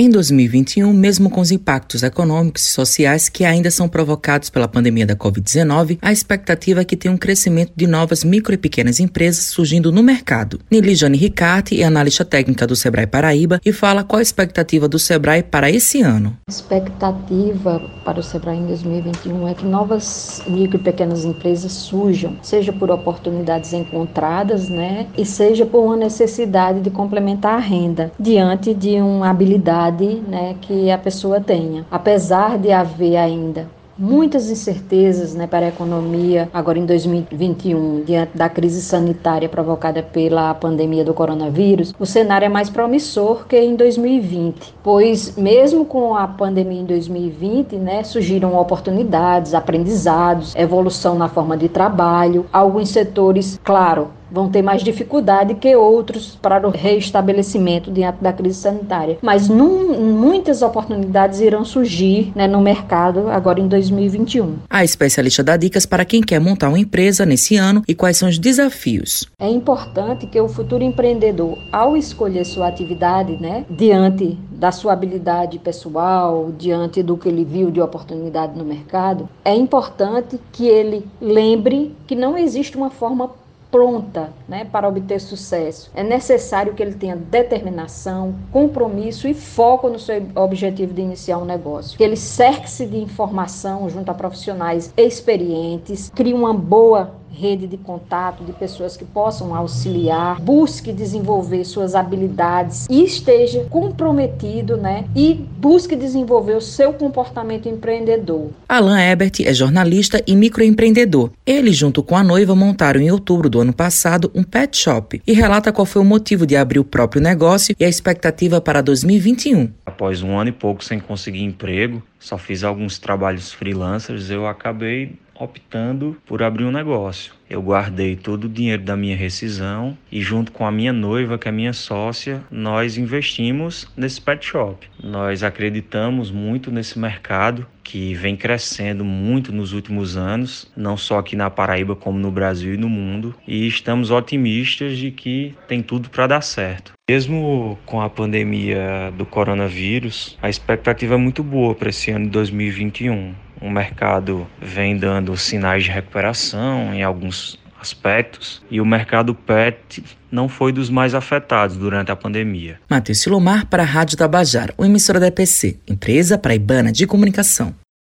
Em 2021, mesmo com os impactos econômicos e sociais que ainda são provocados pela pandemia da Covid-19, a expectativa é que tenha um crescimento de novas micro e pequenas empresas surgindo no mercado. Nili Jane Ricarte é analista técnica do Sebrae Paraíba e fala qual a expectativa do Sebrae para esse ano. A expectativa para o Sebrae em 2021 é que novas micro e pequenas empresas surjam, seja por oportunidades encontradas, né, e seja por uma necessidade de complementar a renda diante de uma habilidade né, que a pessoa tenha. Apesar de haver ainda muitas incertezas né, para a economia agora em 2021, diante da crise sanitária provocada pela pandemia do coronavírus, o cenário é mais promissor que em 2020, pois mesmo com a pandemia em 2020, né, surgiram oportunidades, aprendizados, evolução na forma de trabalho, alguns setores, claro, vão ter mais dificuldade que outros para o reestabelecimento diante da crise sanitária. Mas num, muitas oportunidades irão surgir né, no mercado agora em 2021. A especialista dá dicas para quem quer montar uma empresa nesse ano e quais são os desafios. É importante que o futuro empreendedor, ao escolher sua atividade, né, diante da sua habilidade pessoal, diante do que ele viu de oportunidade no mercado, é importante que ele lembre que não existe uma forma pronta né, para obter sucesso. É necessário que ele tenha determinação, compromisso e foco no seu objetivo de iniciar um negócio. Que ele cerque-se de informação junto a profissionais experientes, crie uma boa rede de contato de pessoas que possam auxiliar, busque desenvolver suas habilidades e esteja comprometido, né? E busque desenvolver o seu comportamento empreendedor. Alan Ebert é jornalista e microempreendedor. Ele, junto com a noiva, montaram em outubro do ano passado um pet shop e relata qual foi o motivo de abrir o próprio negócio e a expectativa para 2021. Após um ano e pouco sem conseguir emprego, só fiz alguns trabalhos freelancers, eu acabei optando por abrir um negócio. Eu guardei todo o dinheiro da minha rescisão e, junto com a minha noiva, que é minha sócia, nós investimos nesse pet shop. Nós acreditamos muito nesse mercado que vem crescendo muito nos últimos anos, não só aqui na Paraíba, como no Brasil e no mundo, e estamos otimistas de que tem tudo para dar certo. Mesmo com a pandemia do coronavírus, a expectativa é muito boa para esse ano de 2021 o mercado vem dando sinais de recuperação em alguns aspectos e o mercado PET não foi dos mais afetados durante a pandemia. Matheus Silomar para a Rádio Tabajara, o emissora da EPC, empresa paraibana de comunicação.